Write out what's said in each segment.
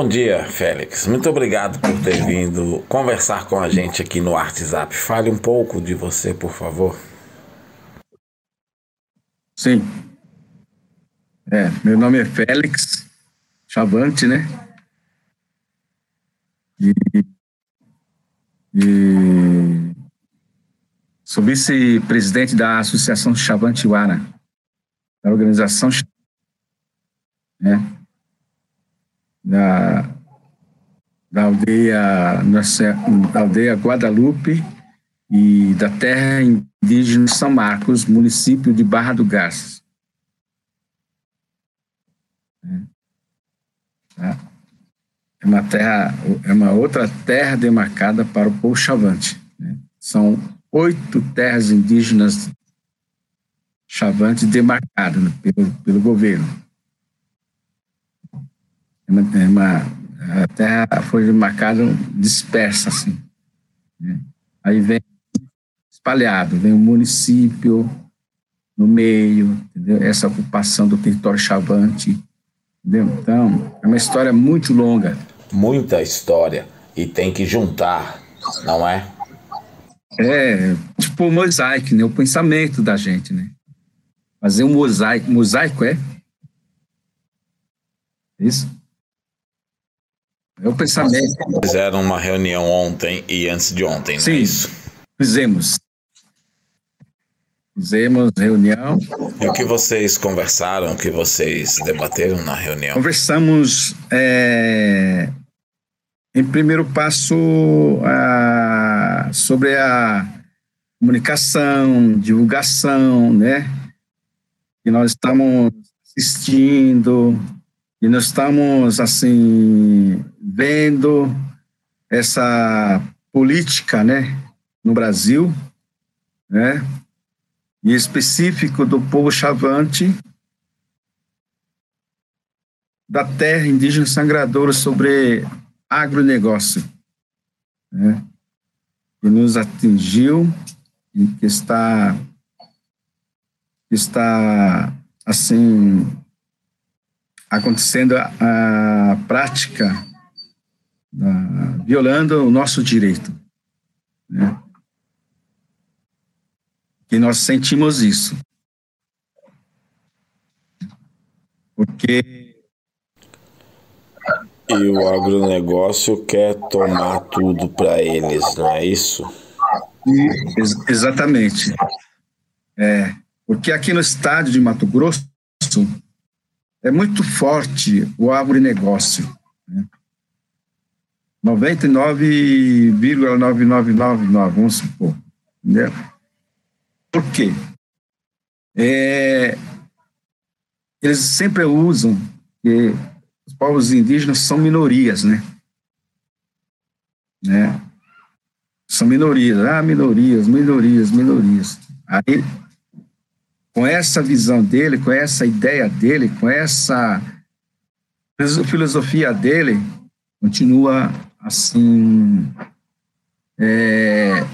Bom dia, Félix. Muito obrigado por ter vindo conversar com a gente aqui no WhatsApp. Fale um pouco de você, por favor. Sim. É, meu nome é Félix Chavante, né? E, e sou vice-presidente da Associação Chavante Wara, da organização né? Da, da aldeia, nossa, da aldeia Guadalupe e da terra indígena São Marcos, município de Barra do Garças. É, é uma terra, é uma outra terra demarcada para o povo chavante. Né? São oito terras indígenas chavantes demarcadas né, pelo, pelo governo. É uma, é a terra foi demarcada dispersa, assim. Né? Aí vem espalhado, vem o município no meio, entendeu? essa ocupação do território chavante, entendeu? Então, é uma história muito longa. Muita história, e tem que juntar, não é? É, tipo o mosaico, né? o pensamento da gente, né? Fazer um mosaico, mosaico é? Isso? É o pensamento. Fizeram uma reunião ontem e antes de ontem, Sim, é isso? Fizemos. Fizemos reunião. E o que vocês conversaram, o que vocês debateram na reunião? Conversamos, é, em primeiro passo, a, sobre a comunicação, divulgação, né? Que nós estamos assistindo, e nós estamos, assim, vendo essa política, né, no Brasil, né, e específico do povo chavante, da terra indígena sangradora sobre agronegócio, né, que nos atingiu e que está, que está assim, acontecendo a, a prática, a, violando o nosso direito. Né? E nós sentimos isso. Porque. E o agronegócio quer tomar tudo para eles, não é isso? Ex exatamente. É, porque aqui no estado de Mato Grosso, é muito forte o agronegócio. Né? 99,9999, vamos supor. Né? Por quê? É, eles sempre usam que os povos indígenas são minorias, né? né? São minorias, ah, minorias, minorias, minorias. Aí com essa visão dele, com essa ideia dele, com essa filosofia dele, continua assim é,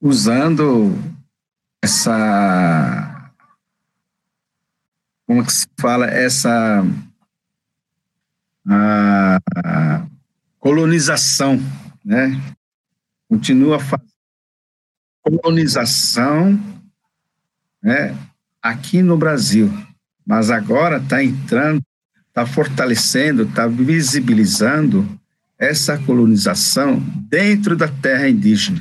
usando essa como que se fala essa a, a colonização, né? Continua fazendo colonização né, aqui no Brasil, mas agora está entrando, está fortalecendo, está visibilizando essa colonização dentro da terra indígena.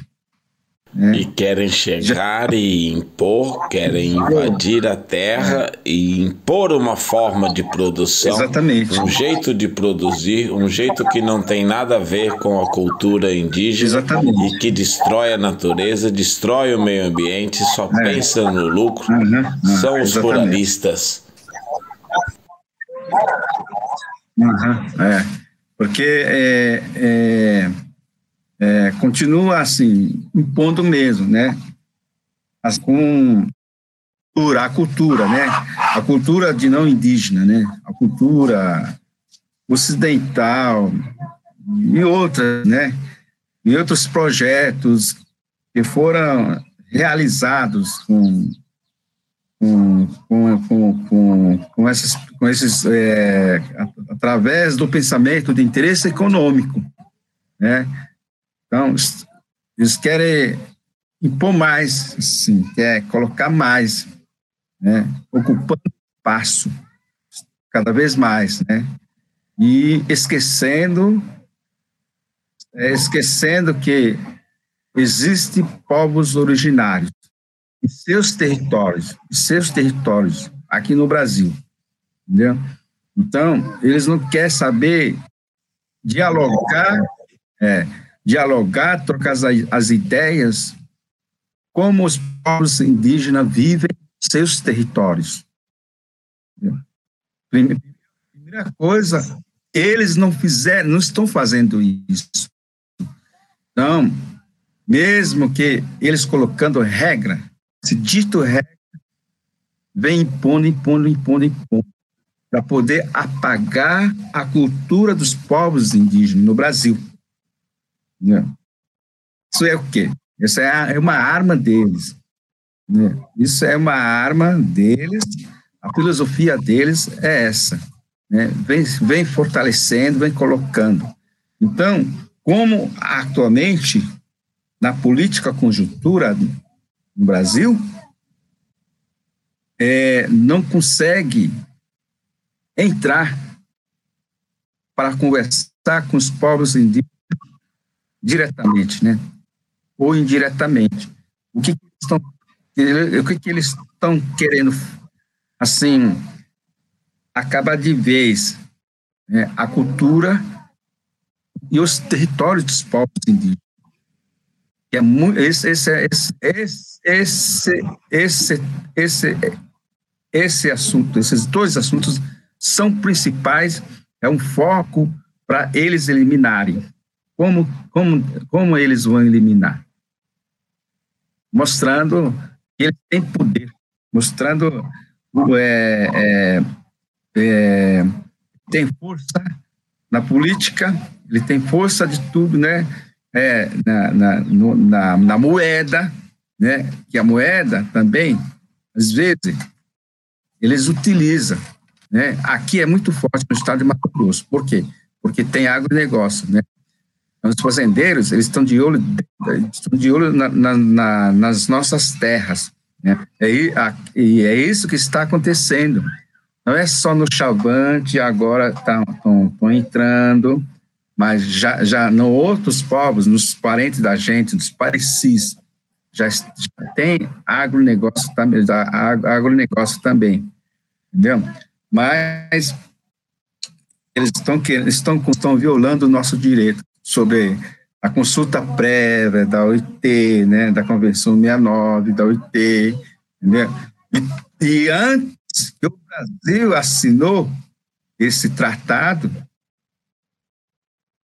Né? E querem chegar Já... e impor, querem invadir a terra e impor uma forma de produção, Exatamente. um jeito de produzir, um jeito que não tem nada a ver com a cultura indígena Exatamente. e que destrói a natureza, destrói o meio ambiente, só é. pensa no lucro. Uhum, uhum, São os ruralistas. Uhum, é. Porque é, é é, continua assim, impondo mesmo, né? As, com a cultura, né? A cultura de não indígena, né? A cultura ocidental e outras, né? E outros projetos que foram realizados com com, com, com, com, essas, com esses, é, através do pensamento de interesse econômico, né? Então, eles querem impor mais, sim, quer colocar mais, né? Ocupando espaço cada vez mais, né? E esquecendo, é, esquecendo que existem povos originários em seus territórios, em seus territórios, aqui no Brasil, entendeu? Então, eles não querem saber dialogar, é, dialogar, trocar as, as ideias, como os povos indígenas vivem em seus territórios. Primeira, coisa, eles não fizeram, não estão fazendo isso. Então, mesmo que eles colocando regra, esse dito regra vem impondo, impondo, impondo, impondo, para poder apagar a cultura dos povos indígenas no Brasil. Né? Isso é o quê? Essa é, é uma arma deles. Né? Isso é uma arma deles, a filosofia deles é essa. Né? Vem, vem fortalecendo, vem colocando. Então, como atualmente, na política conjuntura no Brasil, é, não consegue entrar para conversar com os povos indígenas diretamente, né? Ou indiretamente. O que, que estão, o que, que eles estão querendo, assim, acabar de vez né? a cultura e os territórios dos povos indígenas é muito, esse, esse, esse, esse, esse, esse, esse assunto, esses dois assuntos são principais, é um foco para eles eliminarem. Como, como, como eles vão eliminar? Mostrando que eles têm poder, mostrando é, é, é, tem força na política, ele tem força de tudo, né? é, na, na, no, na, na, moeda, né? que a moeda também, às vezes, eles utilizam. Né? Aqui é muito forte no estado de Mato Grosso. Por quê? Porque tem agronegócio. Né? Os fazendeiros eles estão de olho, estão de olho na, na, nas nossas terras. Né? E, a, e é isso que está acontecendo. Não é só no Chavante, agora estão tá, entrando, mas já, já no outros povos, nos parentes da gente, nos parecis, já, já tem agronegócio também, agronegócio também, entendeu? Mas eles estão, estão, estão violando o nosso direito sobre a consulta prévia da OIT, né, da Convenção 69, da OIT, entendeu? E, e antes que o Brasil assinou esse tratado,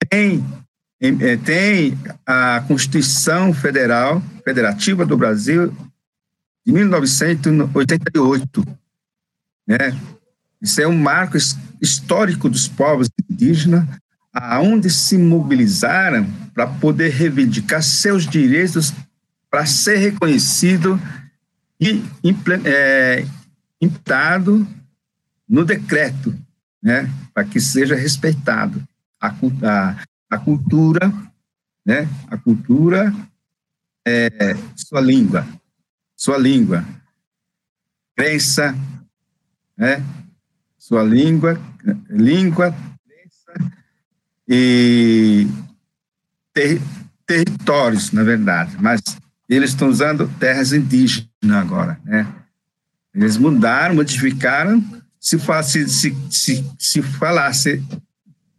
tem, é, tem a Constituição Federal, Federativa do Brasil, de 1988, né? Isso é um marco histórico dos povos indígenas, aonde se mobilizaram para poder reivindicar seus direitos para ser reconhecido e é, implantado no decreto, né, para que seja respeitado a, a, a cultura, né? A cultura é sua língua, sua língua, crença, né? Sua língua, língua, crença e ter, territórios, na verdade, mas eles estão usando terras indígenas agora, né? Eles mudaram, modificaram. Se, se, se, se, se falasse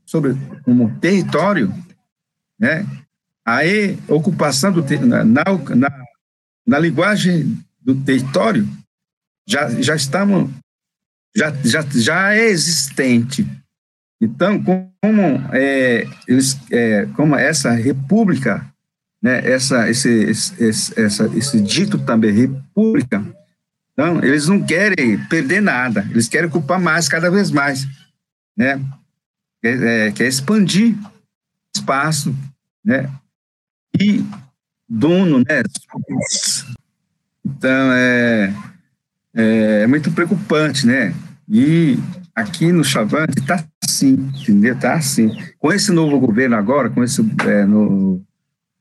sobre como território, né? Aí, ocupação do na, na, na linguagem do território já já estamos já já, já é existente. Então, como é, eles, é, como essa república, né? Essa esse, esse, essa, esse dito também república, então eles não querem perder nada, eles querem ocupar mais cada vez mais, né? quer, é, quer expandir espaço, né? E dono, né? Então, é, é é muito preocupante, né? E aqui no Chavante está entendeu? Está assim. Com esse novo governo agora, com esse é, no,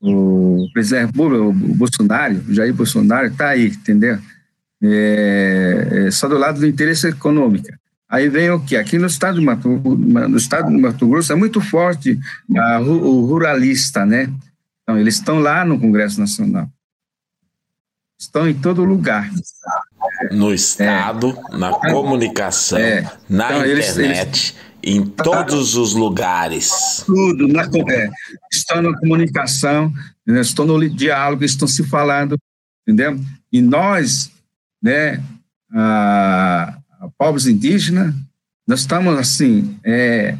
o presidente o Bolsonaro, Jair Bolsonaro, está aí, entendeu? É, é, só do lado do interesse econômico. Aí vem o que? Aqui no estado, de Mato, no estado do Mato Grosso é muito forte a, o ruralista, né? Então, eles estão lá no Congresso Nacional. Estão em todo lugar. No Estado, é. na comunicação, é. na então, internet, eles, eles, em todos os lugares. Tudo, na, é, estão na comunicação, né, estão no diálogo, estão se falando, entendeu? E nós, né, a, a povos indígenas, nós estamos assim, é,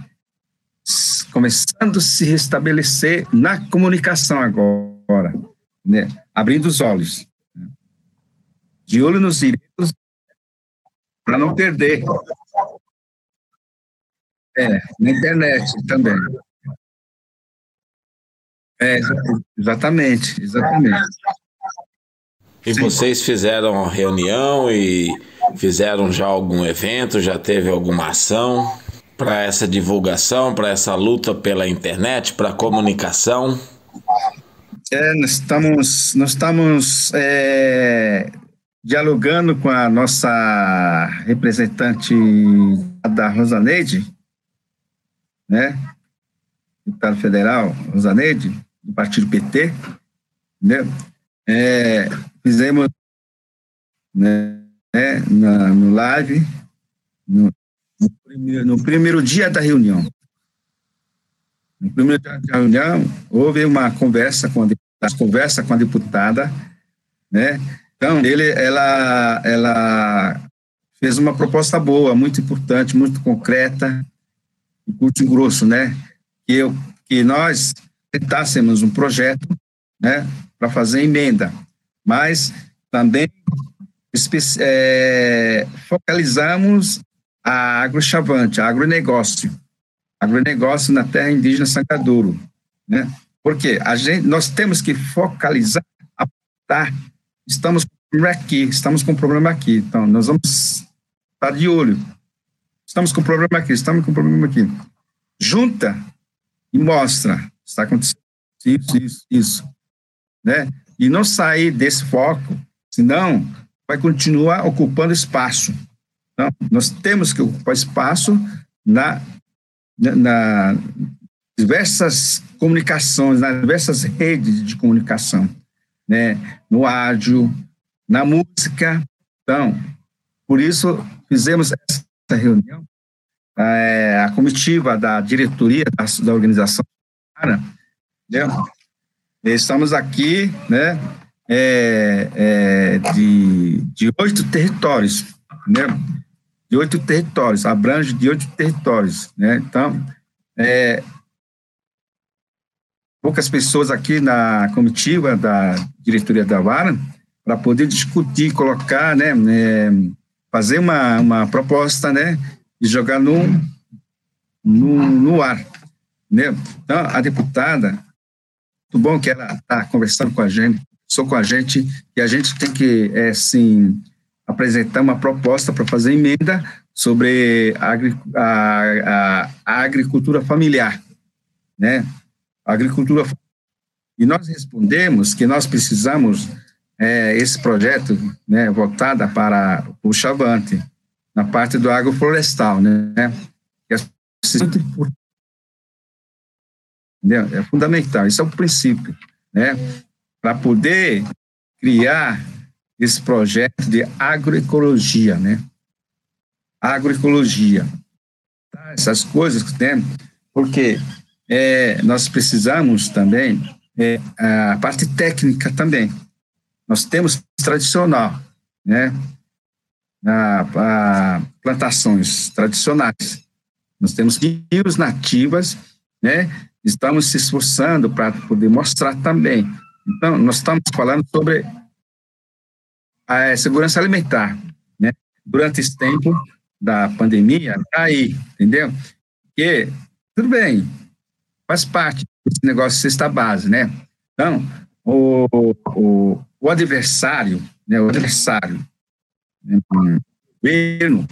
começando a se restabelecer na comunicação agora, né, abrindo os olhos de olho nos direitos para não perder. É, na internet também. É, exatamente, exatamente. E vocês fizeram reunião e fizeram já algum evento, já teve alguma ação para essa divulgação, para essa luta pela internet, para a comunicação? É, nós estamos, nós estamos é, dialogando com a nossa representante da Rosaneide, né? Deputado federal, Rosaneide, do partido PT, né? É, fizemos né, na, no live, no, no, primeiro, no primeiro dia da reunião. No primeiro dia da reunião, houve uma conversa com a, conversa com a deputada, né? Então, ele, ela, ela fez uma proposta boa, muito importante, muito concreta, curto e grosso, né? Que, eu, que nós tentássemos um projeto, né, para fazer emenda, mas também é, focalizamos a agrochavante, a agronegócio, agronegócio na terra indígena Sancadouro, né? Porque a gente, nós temos que focalizar, apontar estamos aqui, estamos com um problema aqui. Então, nós vamos estar de olho. Estamos com problema aqui, estamos com problema aqui. Junta e mostra. Está acontecendo isso, isso, isso. Né? E não sair desse foco, senão vai continuar ocupando espaço. Então, nós temos que ocupar espaço na, na, na diversas comunicações, nas diversas redes de comunicação né, no áudio, na música. Então, por isso fizemos essa reunião. É, a comitiva da diretoria da, da organização, né, estamos aqui, né, é, é, de, de oito territórios, né, de oito territórios, abrange de oito territórios, né, então, é, poucas pessoas aqui na comitiva da diretoria da Vara para poder discutir, colocar, né, é, fazer uma, uma proposta, né, e jogar no, no, no ar, né. Então, a deputada, muito bom que ela está conversando com a gente, sou com a gente, e a gente tem que, é, assim, apresentar uma proposta para fazer emenda sobre a, a, a agricultura familiar, né, agricultura. E nós respondemos que nós precisamos é, esse projeto né, voltado para o Chavante, na parte do agroflorestal, né? É, é fundamental, isso é o princípio, né? Para poder criar esse projeto de agroecologia, né? Agroecologia. Essas coisas que tem, porque é, nós precisamos também é, a parte técnica também. Nós temos tradicional, né? A, plantações tradicionais. Nós temos rios nativas, né? Estamos se esforçando para poder mostrar também. Então, nós estamos falando sobre a segurança alimentar, né? Durante esse tempo da pandemia, tá aí, entendeu? Porque, tudo bem, faz parte desse negócio de cesta base, né? Então, o, o, o adversário, né, o adversário, né, governo,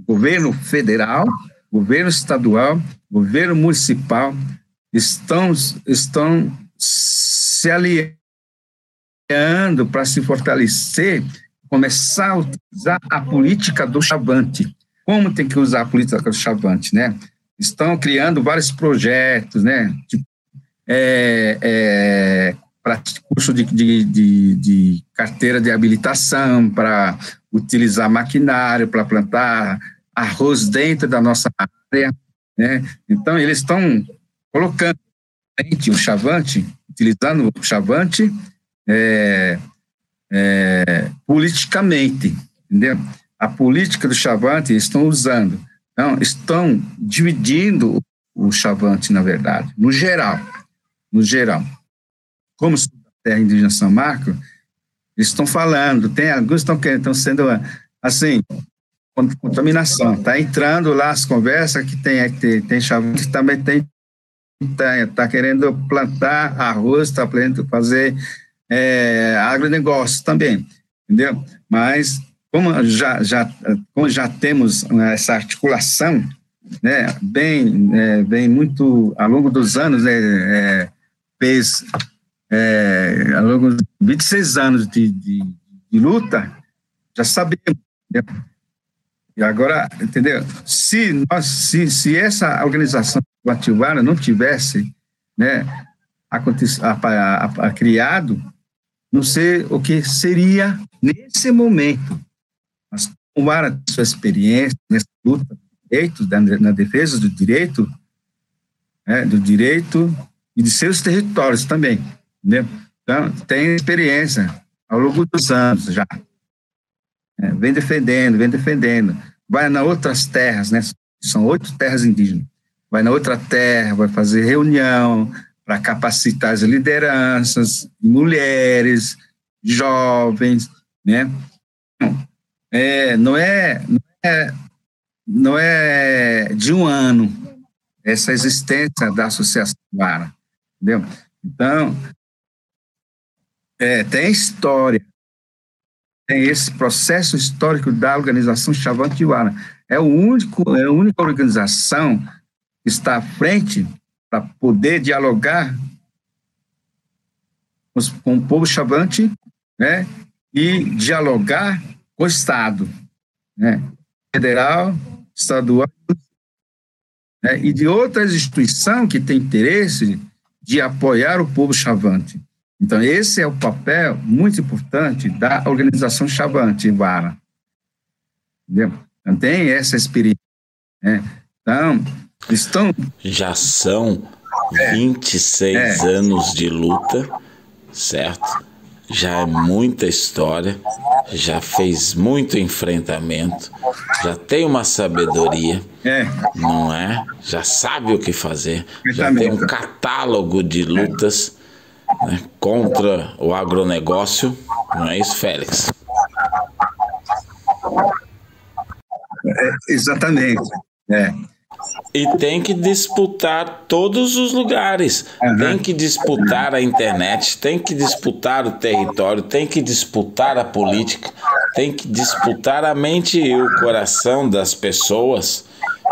governo federal, governo estadual, governo municipal estão, estão se aliando para se fortalecer, começar a utilizar a política do chavante. Como tem que usar a política do chavante, né? Estão criando vários projetos, né? Tipo, é, é, para curso de, de, de, de, carteira de habilitação, para utilizar maquinário, para plantar arroz dentro da nossa área, né? Então, eles estão colocando o chavante, utilizando o chavante é, é, politicamente, entendeu? A política do chavante estão usando. Então, estão dividindo o chavante, na verdade, no geral. No geral. Como terra indígena São Marco, eles estão falando, tem alguns estão, estão sendo, assim, contaminação. Está entrando lá as conversas que tem, tem, tem chavante, também tem está tá querendo plantar arroz, está querendo fazer é, agronegócio também, entendeu? Mas como já, já, como já temos essa articulação, né, bem, é, bem muito ao longo dos anos, né, é, fez é, de 26 anos de, de, de luta, já sabemos. Né? E agora, entendeu? Se, nós, se, se essa organização Guatibara não tivesse né, a, a, a, criado, não sei o que seria nesse momento. Mas com a sua experiência nessa luta direitos, na defesa do direito, né, do direito e de seus territórios também. Né? Então, tem experiência ao longo dos anos já. É, vem defendendo, vem defendendo. Vai nas outras terras, né? São oito terras indígenas vai na outra terra, vai fazer reunião para capacitar as lideranças, mulheres, jovens, né? É, não, é, não, é, não é de um ano essa existência da Associação Vara, entendeu? Então, é, tem história, tem esse processo histórico da organização Chavante Vara. É, o único, é a única organização está à frente para poder dialogar com o povo chavante, né, e dialogar com o Estado, né, federal, estadual, né, e de outras instituições que têm interesse de apoiar o povo chavante. Então, esse é o papel muito importante da organização chavante, Vara. Entendeu? Então, tem essa experiência. Né? Então, Estão. Já são 26 é. é. anos de luta, certo? Já é muita história, já fez muito enfrentamento, já tem uma sabedoria, é. não é? Já sabe o que fazer, já tem um catálogo de lutas né, contra o agronegócio, não é isso, Félix? É, exatamente. É. E tem que disputar todos os lugares. Uhum. Tem que disputar a internet, tem que disputar o território, tem que disputar a política, tem que disputar a mente e o coração das pessoas.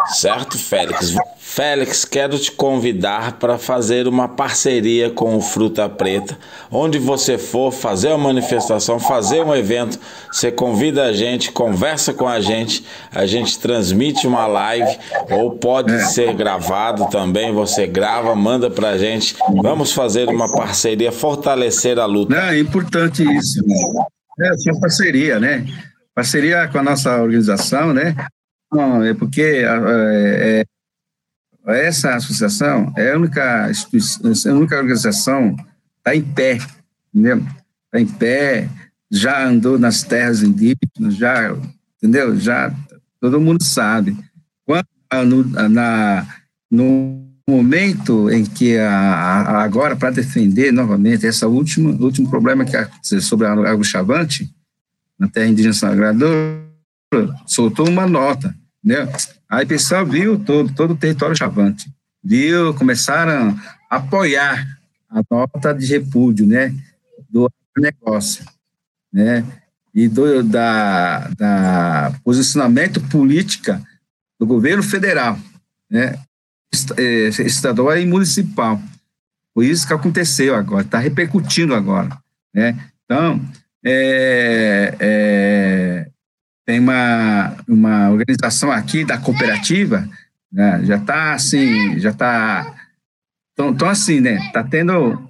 Certo, Félix? Félix, quero te convidar para fazer uma parceria com o Fruta Preta. Onde você for fazer uma manifestação, fazer um evento, você convida a gente, conversa com a gente, a gente transmite uma live ou pode ser gravado também. Você grava, manda para a gente. Vamos fazer uma parceria, fortalecer a luta. é importante isso. Né? É, uma parceria, né? Parceria com a nossa organização, né? É porque é, é essa associação é a única, é a única organização está em pé, entendeu? Está em pé, já andou nas terras indígenas, já, entendeu? Já todo mundo sabe. Quando, no, na, no momento em que a, a agora para defender novamente esse último último problema que sobre a água chavante na terra indígena Sagrador soltou uma nota, né? Aí o pessoal viu todo, todo o território chavante, viu, começaram a apoiar a nota de repúdio, né, do negócio, né, e do da, da posicionamento política do governo federal, né, é, estadual e municipal. Foi isso que aconteceu agora, está repercutindo agora, né? Então, é, é, tem uma, uma organização aqui da cooperativa, né, já está assim, já está, então assim, né, está tendo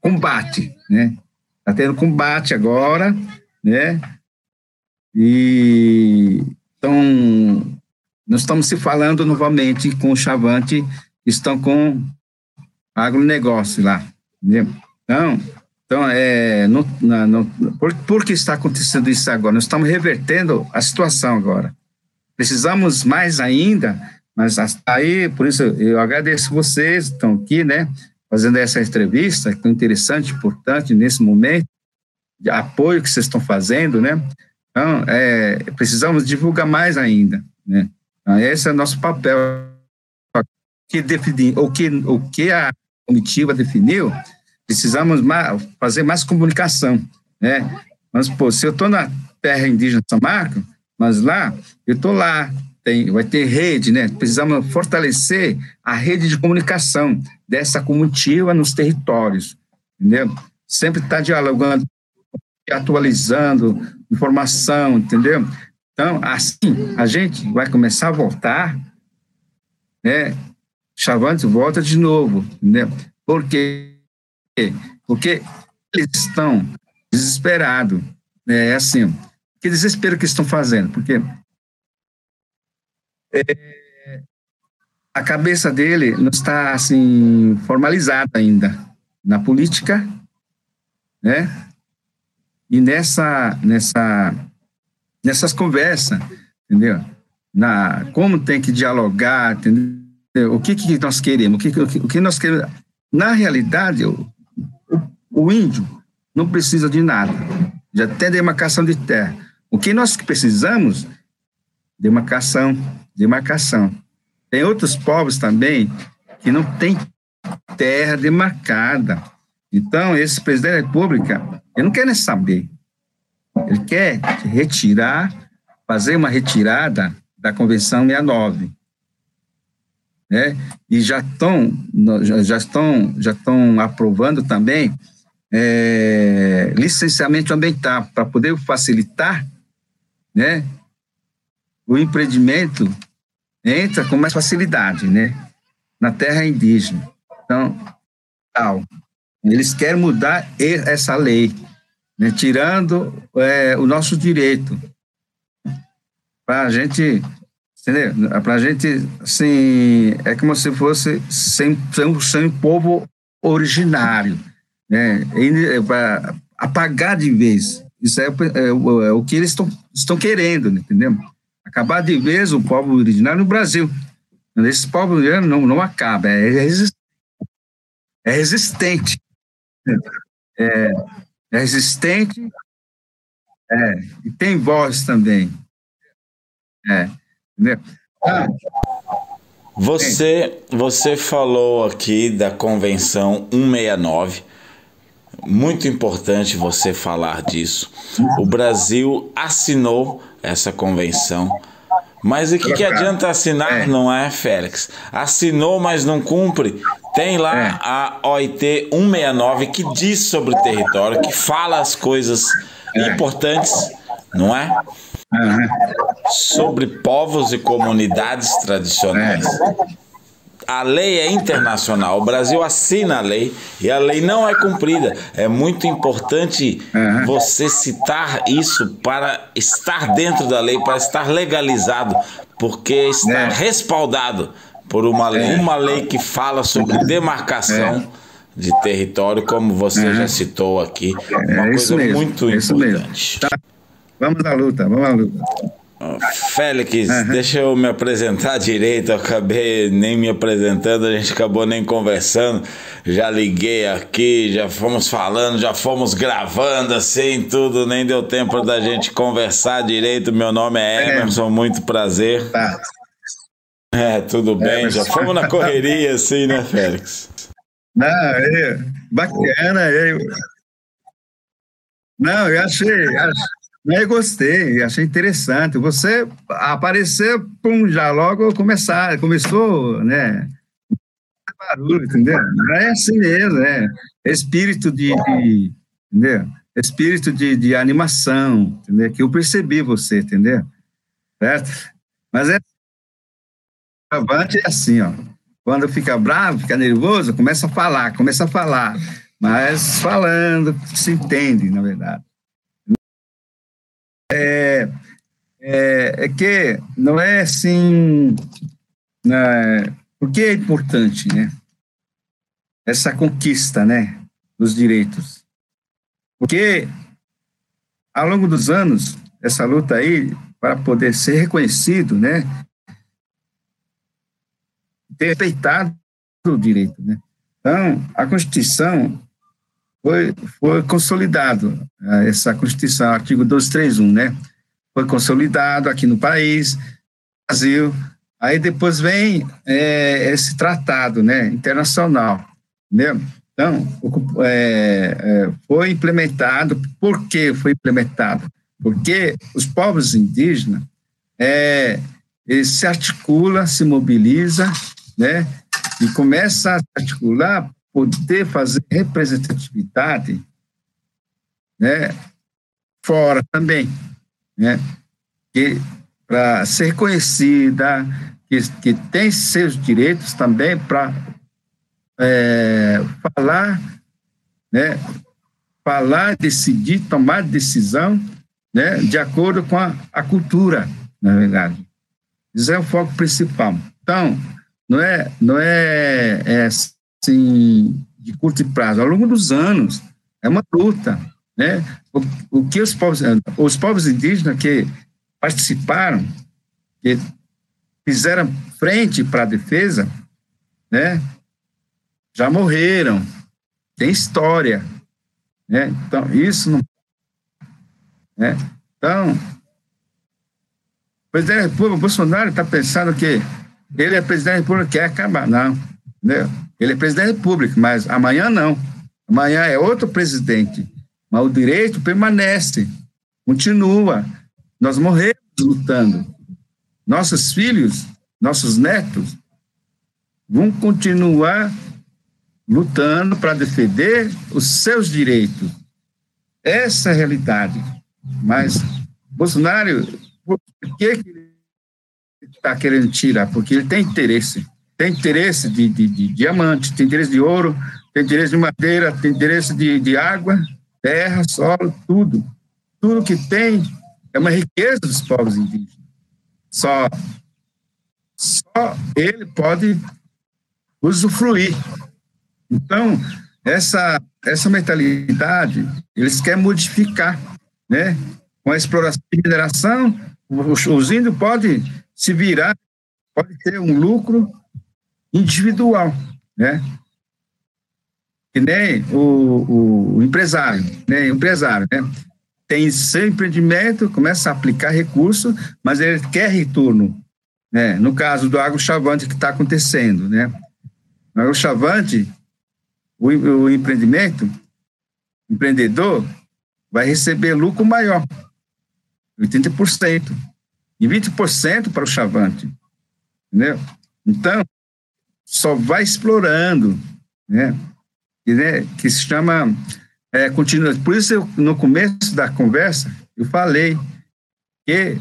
combate, né, está tendo combate agora, né, e então nós estamos se falando novamente com o Chavante, estão com agronegócio lá, entendeu? Então, então, é, no, na, no, por, por que está acontecendo isso agora? Nós estamos revertendo a situação agora. Precisamos mais ainda, mas aí, por isso, eu agradeço vocês que estão aqui, né, fazendo essa entrevista, que é interessante, importante nesse momento, de apoio que vocês estão fazendo, né? Então, é, precisamos divulgar mais ainda, né? Então, esse é o nosso papel. Que, defini, o que, o que a comitiva definiu precisamos mais, fazer mais comunicação, né? Mas, pô, se eu estou na terra indígena São Marco, mas lá, eu estou lá, tem, vai ter rede, né? Precisamos fortalecer a rede de comunicação dessa comitiva nos territórios, entendeu? Sempre estar tá dialogando, atualizando informação, entendeu? Então, assim, a gente vai começar a voltar, né? Chavantes volta de novo, entendeu? Porque quê? Porque eles estão desesperados. Né? É assim, que desespero que estão fazendo? Porque é, a cabeça dele não está assim formalizada ainda na política, né? E nessa nessa nessas conversas, entendeu? Na como tem que dialogar, entendeu? O que que nós queremos? O que o que nós queremos? Na realidade, índio não precisa de nada, já tem demarcação de terra. O que nós precisamos? Demarcação, demarcação. Tem outros povos também que não têm terra demarcada. Então, esse presidente da República, ele não quer nem saber. Ele quer retirar, fazer uma retirada da Convenção 69. Né? E já estão, já estão, já estão aprovando também é, licenciamento ambiental para poder facilitar, né, o empreendimento entra com mais facilidade, né, na terra indígena. Então, tal, eles querem mudar essa lei, né, tirando é, o nosso direito. Para a gente entendeu? Para a gente, assim, é como se fosse sem, sem, sem povo originário né, é para apagar de vez. Isso é, é, é o que eles estão, estão querendo, entendeu? Acabar de vez o povo originário no Brasil. Esse povo originário não, não acaba, é resistente. É resistente. É, é resistente é, e tem voz também. É, entendeu? Ah, você, você falou aqui da Convenção 169 muito importante você falar disso. O Brasil assinou essa convenção. Mas o que, que adianta assinar, é. não é, Félix? Assinou, mas não cumpre. Tem lá é. a OIT 169 que diz sobre o território, que fala as coisas é. importantes, não é? Uhum. Sobre povos e comunidades tradicionais. É a lei é internacional, o Brasil assina a lei e a lei não é cumprida. É muito importante uhum. você citar isso para estar dentro da lei, para estar legalizado, porque está é. respaldado por uma lei, é. uma lei que fala sobre demarcação é. de território, como você uhum. já citou aqui. Uma é coisa mesmo, muito importante. Tá. Vamos à luta, vamos à luta. Félix, uhum. deixa eu me apresentar direito. Eu acabei nem me apresentando, a gente acabou nem conversando. Já liguei aqui, já fomos falando, já fomos gravando assim, tudo. Nem deu tempo da gente conversar direito. Meu nome é, é. Emerson, muito prazer. Tá. É, tudo bem. Já fomos na correria assim, né, Félix? Não, é bacana. Eu... Não, eu achei, achei Eu gostei, achei interessante. Você apareceu, pum, já logo começar, começou, né? Barulho, entendeu? É assim mesmo, é. Espírito de, de entendeu? Espírito de, de animação, entendeu? Que eu percebi você, entendeu? Certo? Mas é. Avante é assim, ó. Quando fica bravo, fica nervoso, começa a falar, começa a falar. Mas falando, se entende, na verdade. É, é, é que não é assim. Né, por que é importante, né? Essa conquista, né? Dos direitos. Porque, ao longo dos anos, essa luta aí, para poder ser reconhecido, né? Ter respeitado o direito, né? Então, a Constituição foi, foi consolidado, eh, essa Constituição, artigo 231, né? Foi consolidado aqui no país, Brasil. Aí depois vem é, esse tratado, né, internacional, entendeu? Então, é, é, foi implementado. Por que foi implementado? Porque os povos indígenas é, eles se articula, se mobiliza, né, e começa a articular poder fazer representatividade né, fora também, né, que para ser conhecida, que, que tem seus direitos também para é, falar, né, falar, decidir, tomar decisão, né, de acordo com a, a cultura, na verdade. Isso é o foco principal. Então, não é, não é, é assim, de curto prazo, ao longo dos anos, é uma luta, né? O, o que os povos, os povos indígenas que participaram, que fizeram frente para a defesa, né? Já morreram, tem história, né? Então, isso não... Né? Então, o presidente da República, Bolsonaro, está pensando que ele é presidente da República, quer acabar. Não, entendeu? Ele é presidente da República, mas amanhã não. Amanhã é outro presidente. Mas o direito permanece, continua. Nós morremos lutando. Nossos filhos, nossos netos vão continuar lutando para defender os seus direitos. Essa é a realidade. Mas Bolsonaro, por que ele está querendo tirar? Porque ele tem interesse tem interesse de, de, de, diamante, tem interesse de ouro, tem interesse de madeira, tem interesse de, de água, terra, solo, tudo. Tudo que tem é uma riqueza dos povos indígenas. Só, só ele pode usufruir. Então, essa, essa mentalidade, eles querem modificar, né? Com a exploração de mineração, os, os índios podem se virar, pode ter um lucro individual, né? Que nem o, o empresário, né? O empresário, né? Tem seu empreendimento, começa a aplicar recurso, mas ele quer retorno, né? No caso do agro-chavante que está acontecendo, né? No agro-chavante, o, o empreendimento, o empreendedor vai receber lucro maior, 80%, e 20% para o chavante, entendeu? Então, só vai explorando, né? Né, que se chama é, continua. Por isso, eu, no começo da conversa, eu falei que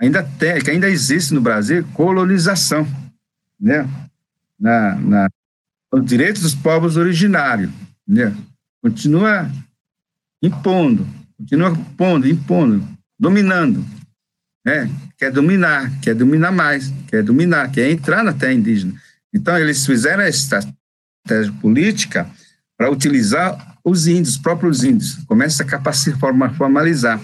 ainda tem, que ainda existe no Brasil colonização, né? Na, na os direitos dos povos originários, né? Continua impondo, continua impondo, impondo, dominando, né? quer dominar, quer dominar mais, quer dominar, quer entrar na terra indígena. Então, eles fizeram a estratégia política para utilizar os índios, os próprios índios, começa a capacitar, formalizar.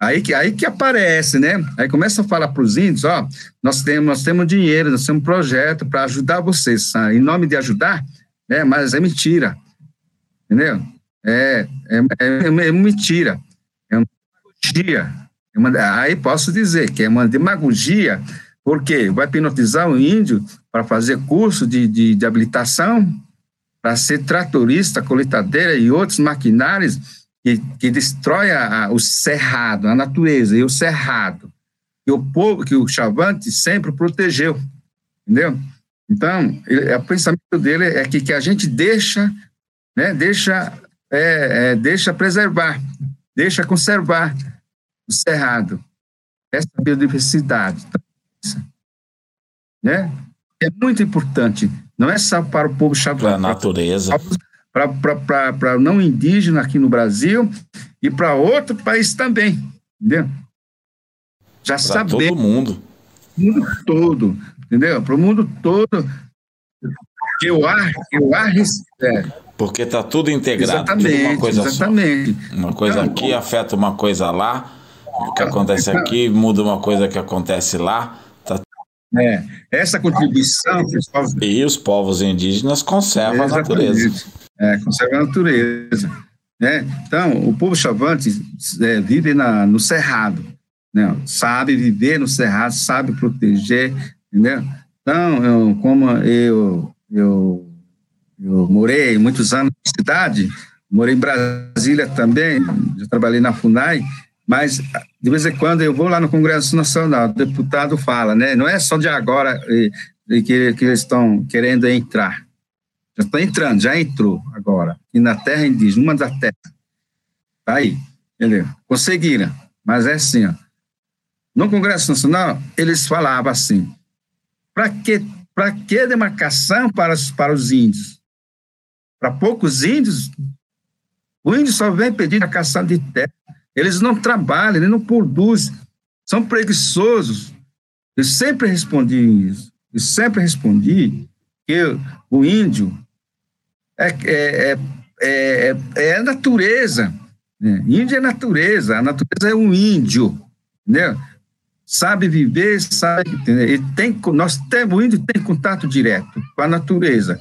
Aí que, aí que aparece, né? Aí começa a falar para os índios, ó, nós temos, nós temos dinheiro, nós temos um projeto para ajudar vocês, em nome de ajudar, né? Mas é mentira, entendeu? É, é, é, é mentira, é uma dia é uma, aí posso dizer que é uma demagogia, porque vai hipnotizar o índio para fazer curso de, de, de habilitação, para ser tratorista, coletadeira e outros maquinários, que, que destrói a, a, o cerrado, a natureza e o cerrado, que o povo, que o Chavante sempre protegeu, entendeu? Então, ele, o pensamento dele é que, que a gente deixa, né, deixa, é, é, deixa preservar, deixa conservar o cerrado, essa biodiversidade, né? É muito importante, não é só para o povo Chavante. Para a natureza para não indígena aqui no Brasil e para outro país também, entendeu? Já sabemos. Para todo mundo. O mundo todo, entendeu? Para o mundo todo. Que o ar, o ar é. Porque está tudo integrado. Exatamente, uma coisa exatamente. Só. Uma coisa então, aqui afeta uma coisa lá, o que acontece então, aqui muda uma coisa que acontece lá. É, essa contribuição. E os povos indígenas conservam a natureza. É, conserva a natureza. Né? Então, o povo chavante é, vive na, no cerrado, né? sabe viver no cerrado, sabe proteger, entendeu? Então, eu, como eu, eu, eu morei muitos anos na cidade, morei em Brasília também, já trabalhei na FUNAI, mas de vez em quando eu vou lá no Congresso Nacional, o deputado fala, né? Não é só de agora e, e que, que eles estão querendo entrar. Já está entrando, já entrou agora. E na terra indígena, uma da terra. Está aí. Entendeu? Conseguiram. Mas é assim, ó. No Congresso Nacional, eles falavam assim: para que, pra que demarcação para, para os índios? Para poucos índios, o índio só vem pedir a caçada de terra. Eles não trabalham, eles não produzem, são preguiçosos. Eu sempre respondi isso. Eu sempre respondi que o índio é, é, é, é, é natureza. Né? Índio é natureza, a natureza é um índio, entendeu? Sabe viver, sabe, entendeu? E tem, nós temos, o índio tem contato direto com a natureza,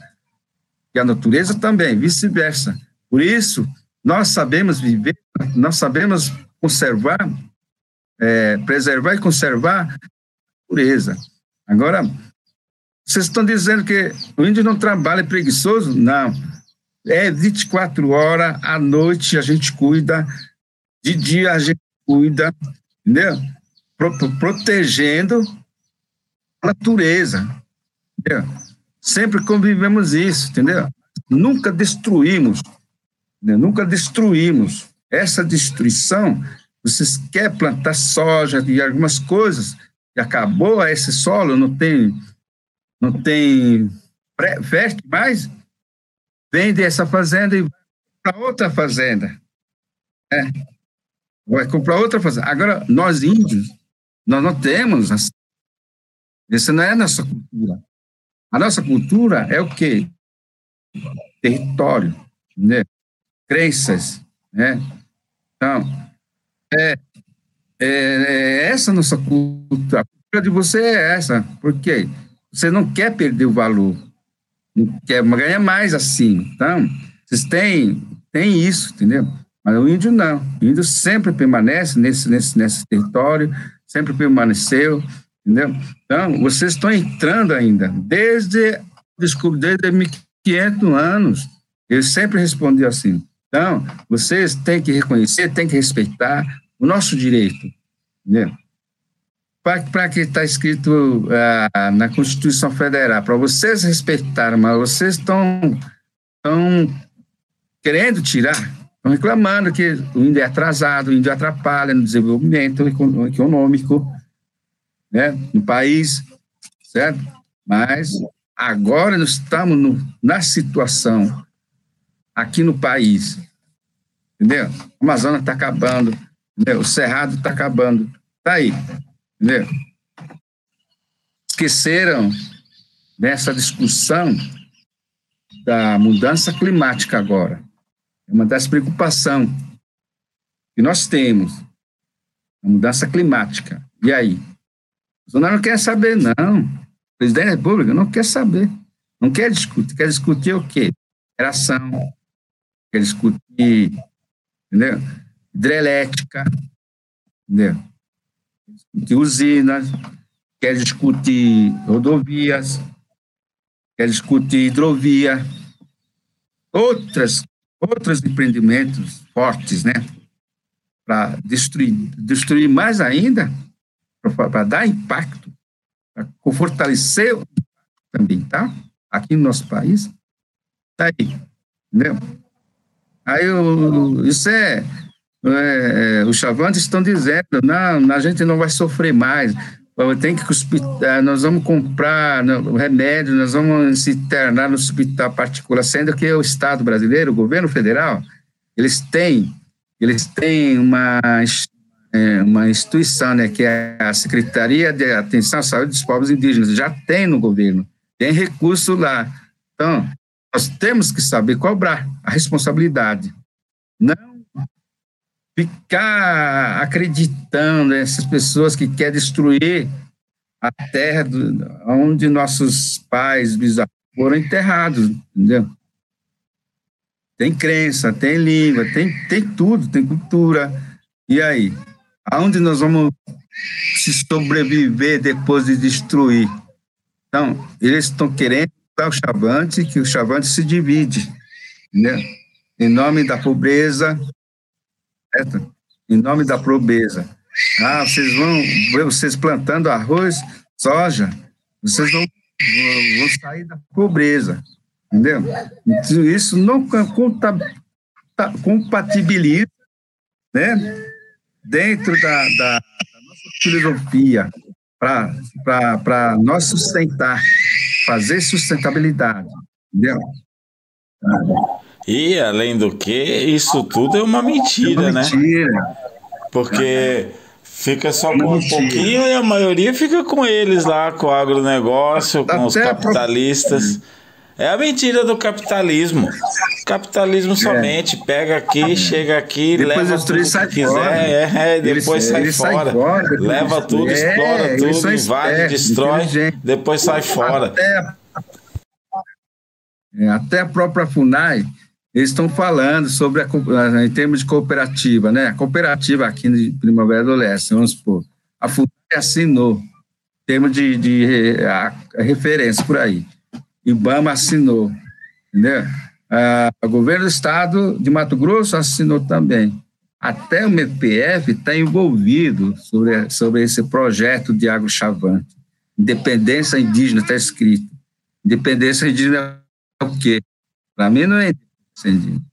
e a natureza também, vice-versa. Por isso, nós sabemos viver, nós sabemos conservar, é, preservar e conservar a natureza. Agora, vocês estão dizendo que o índio não trabalha preguiçoso? Não. É 24 horas, à noite a gente cuida, de dia a gente cuida, entendeu? Pro, protegendo a natureza, entendeu? Sempre convivemos isso, entendeu? Nunca destruímos, entendeu? nunca destruímos. Essa destruição, vocês querem plantar soja e algumas coisas, e acabou esse solo, não tem não tem fértil mais, vende essa fazenda e vai para outra fazenda. É. Vai comprar outra fazenda. Agora, nós índios, nós não temos. Assim. Essa não é a nossa cultura. A nossa cultura é o quê? Território, né? crenças. Né? Então, é, é, é essa nossa cultura. A cultura de você é essa. Por quê? Você não quer perder o valor, não quer ganhar mais assim. Então, vocês têm, têm isso, entendeu? Mas o índio não. O índio sempre permanece nesse, nesse, nesse território, sempre permaneceu, entendeu? Então, vocês estão entrando ainda, desde, desculpe, desde 1500 anos. Ele sempre respondeu assim. Então, vocês têm que reconhecer, têm que respeitar o nosso direito, para que está escrito uh, na Constituição Federal, para vocês respeitarem, mas vocês estão querendo tirar, estão reclamando que o índio é atrasado, o índio atrapalha no desenvolvimento econômico né, no país, certo? Mas agora nós estamos no, na situação aqui no país, entendeu? A Amazônia está acabando, entendeu? o Cerrado está acabando, está aí. Entendeu? Esqueceram nessa discussão da mudança climática agora. É uma das preocupações que nós temos, a mudança climática. E aí? O Bolsonaro não quer saber, não. O presidente da República não quer saber. Não quer discutir. Quer discutir o quê? Geração. Quer discutir, entendeu? Hidrelétrica, entendeu? discutir usinas, quer discutir rodovias, quer discutir hidrovia, outras outros empreendimentos fortes, né? Para destruir, destruir mais ainda, para dar impacto, para fortalecer também, tá? Aqui no nosso país. Tá aí, entendeu? Aí o, isso é, é, é os chavantes estão dizendo, não, a gente não vai sofrer mais, tem que hospital, nós vamos comprar remédio, nós vamos se internar no hospital particular, sendo que o Estado brasileiro, o governo federal, eles têm, eles têm uma, é, uma instituição, né, que é a Secretaria de Atenção à Saúde dos Povos Indígenas, já tem no governo, tem recurso lá. Então, nós temos que saber cobrar a responsabilidade. Não ficar acreditando nessas pessoas que querem destruir a terra do, onde nossos pais, foram enterrados, entendeu? Tem crença, tem língua, tem, tem tudo, tem cultura. E aí? Aonde nós vamos se sobreviver depois de destruir? Então, eles estão querendo o Chavante, que o Chavante se divide, né? em nome da pobreza, certo? em nome da pobreza. Ah, vocês vão, vocês plantando arroz, soja, vocês vão, vão sair da pobreza, entendeu? Então, isso não compatibiliza, né, dentro da, da, da nossa filosofia, para nós sustentar fazer sustentabilidade, entendeu? E, além do que, isso tudo é uma mentira, é uma mentira. né? Porque fica só com um pouquinho e a maioria fica com eles lá, com o agronegócio, com os capitalistas. É a mentira do capitalismo. Capitalismo é. somente é. pega aqui, chega aqui, depois leva tudo que quiser, fora. é, é, depois sai, fora. sai, fora. Depois leva tudo, é, explora tudo, invade, destrói, depois sai fora. Até, é, até a própria FUNAI, eles estão falando sobre, a, em termos de cooperativa, né? A cooperativa aqui de Primavera do Leste, vamos supor, a FUNAI assinou, em termos de, de a, a referência por aí. IBAMA assinou, entendeu? Ah, o governo do estado de Mato Grosso assinou também. Até o MPF está envolvido sobre, sobre esse projeto de agrochavante. Independência indígena está escrito. Independência indígena é o quê? Para mim não é independência indígena.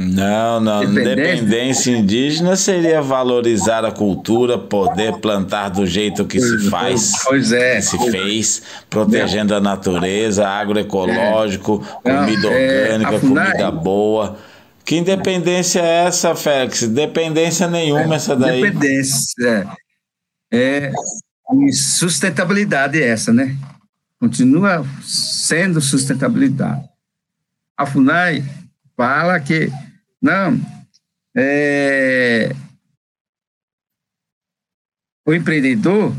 Não, não. Independência indígena seria valorizar a cultura, poder plantar do jeito que se faz, pois é, que se fez, protegendo a natureza, agroecológico, é. comida é, orgânica, comida boa. Que independência é essa, Félix? Dependência nenhuma é, essa daí. Dependência. É, é sustentabilidade é essa, né? Continua sendo sustentabilidade. A FUNAI fala que não. É, o empreendedor,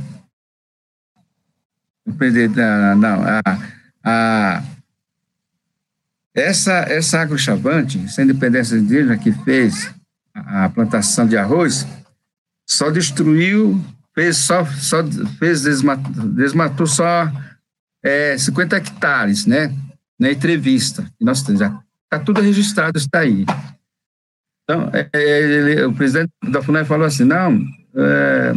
o empreendedor, não, a, a, essa, essa agrochavante, essa independência indígena que fez a, plantação de arroz, só destruiu, fez só, só fez desmatou, desmatou só é, 50 hectares, né? Na entrevista nós já está tudo registrado, está aí. Então, é, é, ele, o presidente da FUNAI falou assim, não, é,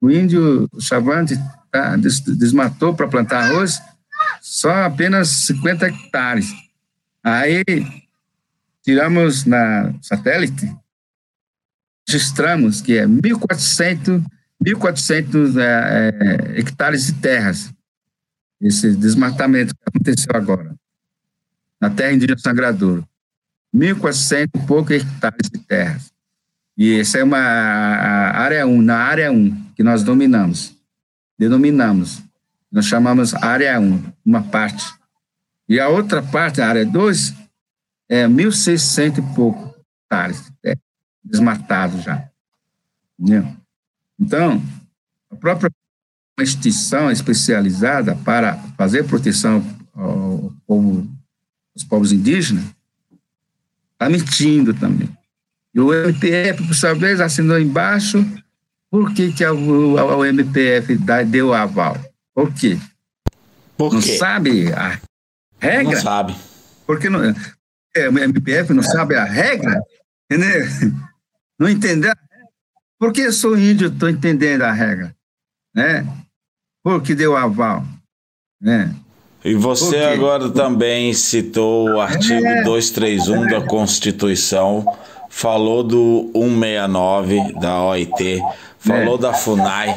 o índio Chavante tá, des, desmatou para plantar arroz só apenas 50 hectares. Aí, tiramos na satélite, registramos que é 1.400 1.400 é, é, hectares de terras. Esse desmatamento que aconteceu agora, na terra indígena Sangradouro. 1.400 e poucos hectares de terras. E essa é uma área 1, na área 1, que nós dominamos, denominamos. Nós chamamos área 1, uma parte. E a outra parte, a área 2, é 1.600 e pouco hectares de terra, desmatado já. Entendeu? Então, a própria instituição especializada para fazer proteção ao povo, aos povos indígenas, Está mentindo também. E o MPF, por sua vez, assinou embaixo. Por que, que o, o MPF deu o aval? Por quê? Por não sabe a regra? Não sabe. Porque não, é, o MPF não sabe a regra, entendeu? Não entendeu? Por que eu sou índio estou entendendo a regra? Né? Por que deu aval? Né? E você agora também citou o artigo é, 231 é, da Constituição, falou do 169 da OIT, falou é. da FUNAI,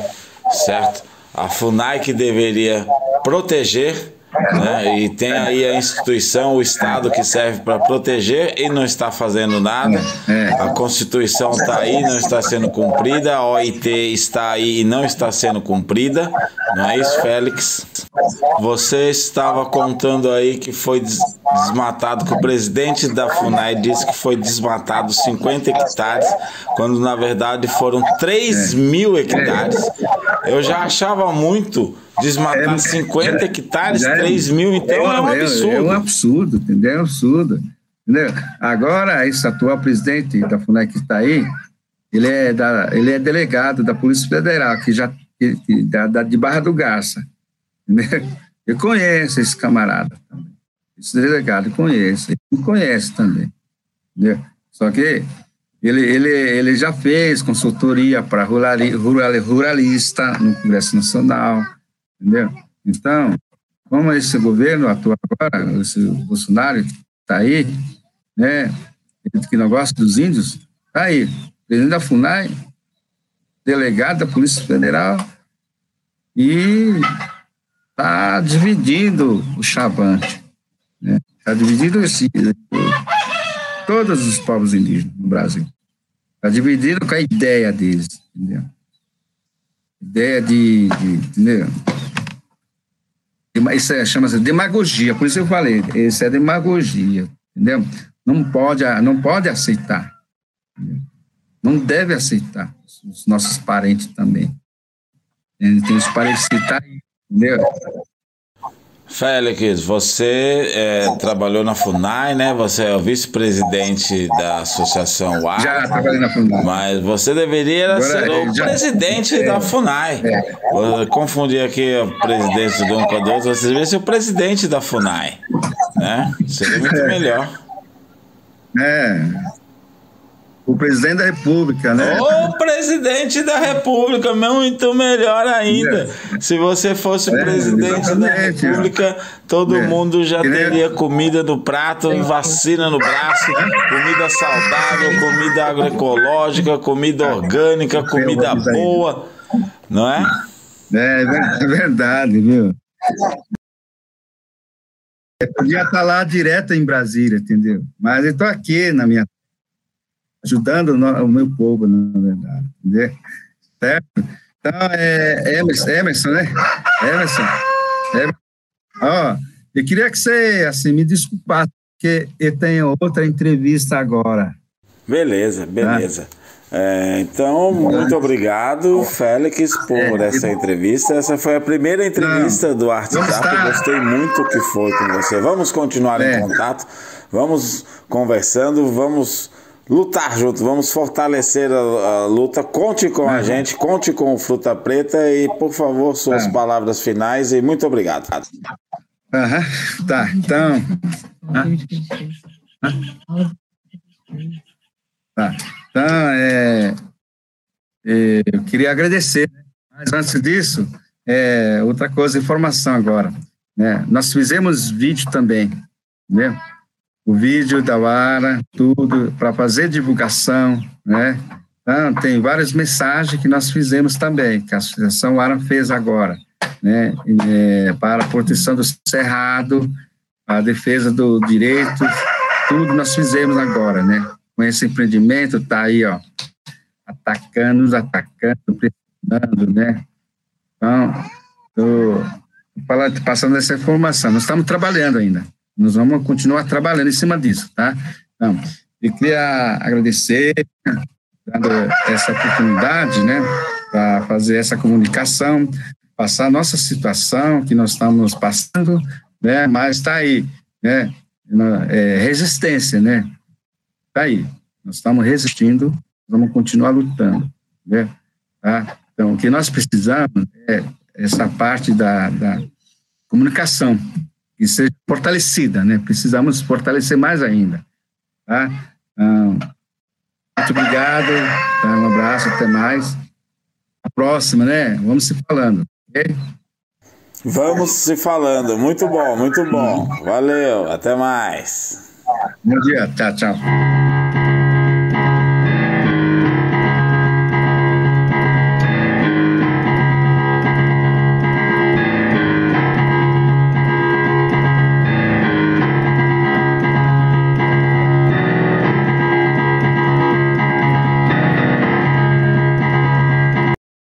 certo? A FUNAI que deveria proteger né? E tem aí a instituição, o Estado que serve para proteger e não está fazendo nada. É. A Constituição está aí, não está sendo cumprida. A OIT está aí e não está sendo cumprida. Não é isso, Félix? Você estava contando aí que foi desmatado, que o presidente da FUNAI disse que foi desmatado 50 hectares, quando na verdade foram 3 mil hectares. Eu já achava muito Desmatar é, 50 é, hectares, é, 3 mil, então é, um absurdo. É, um absurdo, entendeu? É um absurdo. Entendeu? Agora, esse atual presidente da FUNEC que está aí, ele é, da, ele é delegado da Polícia Federal, que já que, da, da, de Barra do Garça. Entendeu? Eu conheço esse camarada também. Esse delegado conhece, ele conhece também. Entendeu? Só que ele, ele, ele já fez consultoria para ruralista no Congresso Nacional, Entendeu? Então, como esse governo atua agora, esse Bolsonaro está aí, né, que não gosta dos índios, está aí. Presidente da FUNAI, delegado da Polícia Federal, e está dividindo o chavante. Está né? Tá dividindo esse, todos os povos indígenas no Brasil. Está dividido com a ideia deles, entendeu? Ideia de, de entendeu? Isso é, chama-se demagogia, por isso eu falei, isso é demagogia, entendeu? Não pode, não pode aceitar. Entendeu? Não deve aceitar os nossos parentes também. Tem os parentes que tá entendeu? Félix, você é, trabalhou na FUNAI, né? Você é o vice-presidente da Associação A. Já trabalhei na FUNAI. Mas você deveria Agora, ser o já, presidente é, da FUNAI. É. Confundir aqui o presidente do um com o outro, você deveria ser o presidente da FUNAI. Né? Seria muito é. melhor. É. O presidente da República, né? O presidente da República, muito melhor ainda. É. Se você fosse é, presidente da República, todo é. mundo já teria comida no prato, vacina no braço, comida saudável, comida agroecológica, comida orgânica, comida boa, não é? É, é verdade, viu? Eu podia estar lá direto em Brasília, entendeu? Mas eu estou aqui na minha ajudando o meu povo, na verdade. Entendeu? Certo? Então, é Emerson, Emerson né? Emerson. Emerson. Ó, eu queria que você, assim, me desculpasse, porque eu tenho outra entrevista agora. Beleza, beleza. Tá? É, então, muito obrigado, Félix, por é, essa entrevista. Essa foi a primeira entrevista não, do Tap. Gostei muito que foi com você. Vamos continuar é. em contato, vamos conversando, vamos lutar junto, vamos fortalecer a, a luta. Conte com uhum. a gente, conte com o Fruta Preta e, por favor, suas uhum. palavras finais e muito obrigado. Uhum. Tá, então. Tá, então, é, é, eu queria agradecer, mas antes disso, é, outra coisa, informação agora. Né? Nós fizemos vídeo também, né? O vídeo da Wara, tudo, para fazer divulgação, né? Então, tem várias mensagens que nós fizemos também, que a Associação Wara fez agora, né? É, para a proteção do cerrado, a defesa do direito, tudo nós fizemos agora, né? Com esse empreendimento, tá aí, ó, atacando, nos atacando, pressionando, né? Então, tô passando essa informação. Nós estamos trabalhando ainda. Nós vamos continuar trabalhando em cima disso, tá? Então, eu queria agradecer dando essa oportunidade, né, para fazer essa comunicação, passar a nossa situação que nós estamos passando, né, mas está aí, né, é, resistência, né, está aí, nós estamos resistindo, vamos continuar lutando, né, tá? Então, o que nós precisamos é essa parte da, da comunicação, que seja fortalecida, né? Precisamos fortalecer mais ainda, tá? Ah, muito obrigado, tá? um abraço, até mais. A próxima, né? Vamos se falando, ok? Vamos se falando. Muito bom, muito bom. Valeu, até mais. Bom dia, tchau, tchau.